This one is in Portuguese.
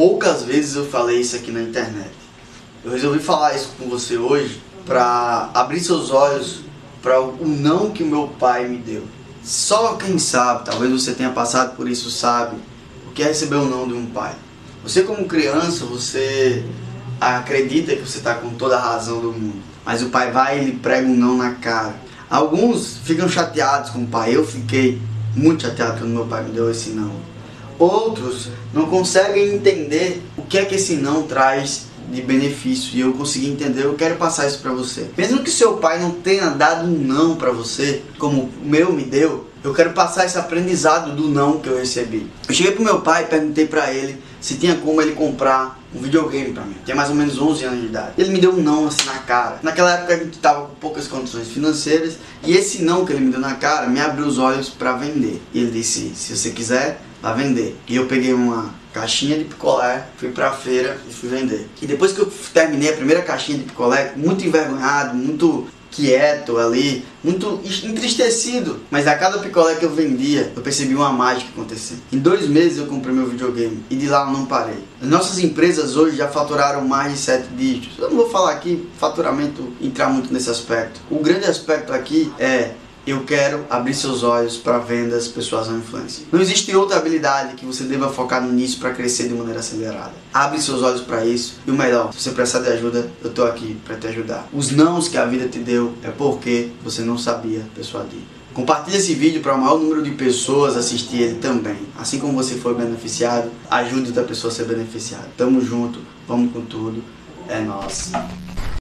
poucas vezes eu falei isso aqui na internet. Eu resolvi falar isso com você hoje para abrir seus olhos para o não que meu pai me deu. Só quem sabe, talvez você tenha passado por isso, sabe o que é receber o não de um pai. Você como criança, você acredita que você está com toda a razão do mundo, mas o pai vai e lhe prega um não na cara. Alguns ficam chateados com o pai, eu fiquei muito chateado quando meu pai me deu esse não. Outros não conseguem entender o que é que esse não traz de benefício e eu consegui entender, eu quero passar isso para você. Mesmo que seu pai não tenha dado um não para você, como o meu me deu, eu quero passar esse aprendizado do não que eu recebi. Eu cheguei pro meu pai e perguntei para ele se tinha como ele comprar um videogame para mim. Tinha mais ou menos 11 anos de idade. Ele me deu um não assim na cara. Naquela época a gente tava com poucas condições financeiras e esse não que ele me deu na cara me abriu os olhos para vender. E ele disse: "Se você quiser, vá vender". E eu peguei uma caixinha de picolé, fui pra feira e fui vender. E depois que eu terminei a primeira caixinha de picolé, muito envergonhado, muito quieto ali, muito entristecido. Mas a cada picolé que eu vendia, eu percebi uma mágica acontecendo. Em dois meses eu comprei meu videogame e de lá eu não parei. As nossas empresas hoje já faturaram mais de sete dígitos. Eu não vou falar aqui faturamento, entrar muito nesse aspecto. O grande aspecto aqui é eu quero abrir seus olhos para vendas pessoas à influência. Não existe outra habilidade que você deva focar no início para crescer de maneira acelerada. Abre seus olhos para isso e o melhor, se você precisar de ajuda, eu estou aqui para te ajudar. Os nãos que a vida te deu é porque você não sabia persuadir. Compartilhe esse vídeo para o maior número de pessoas assistir ele também. Assim como você foi beneficiado, ajude outra pessoa a ser beneficiada. Tamo junto, vamos com tudo. É nós.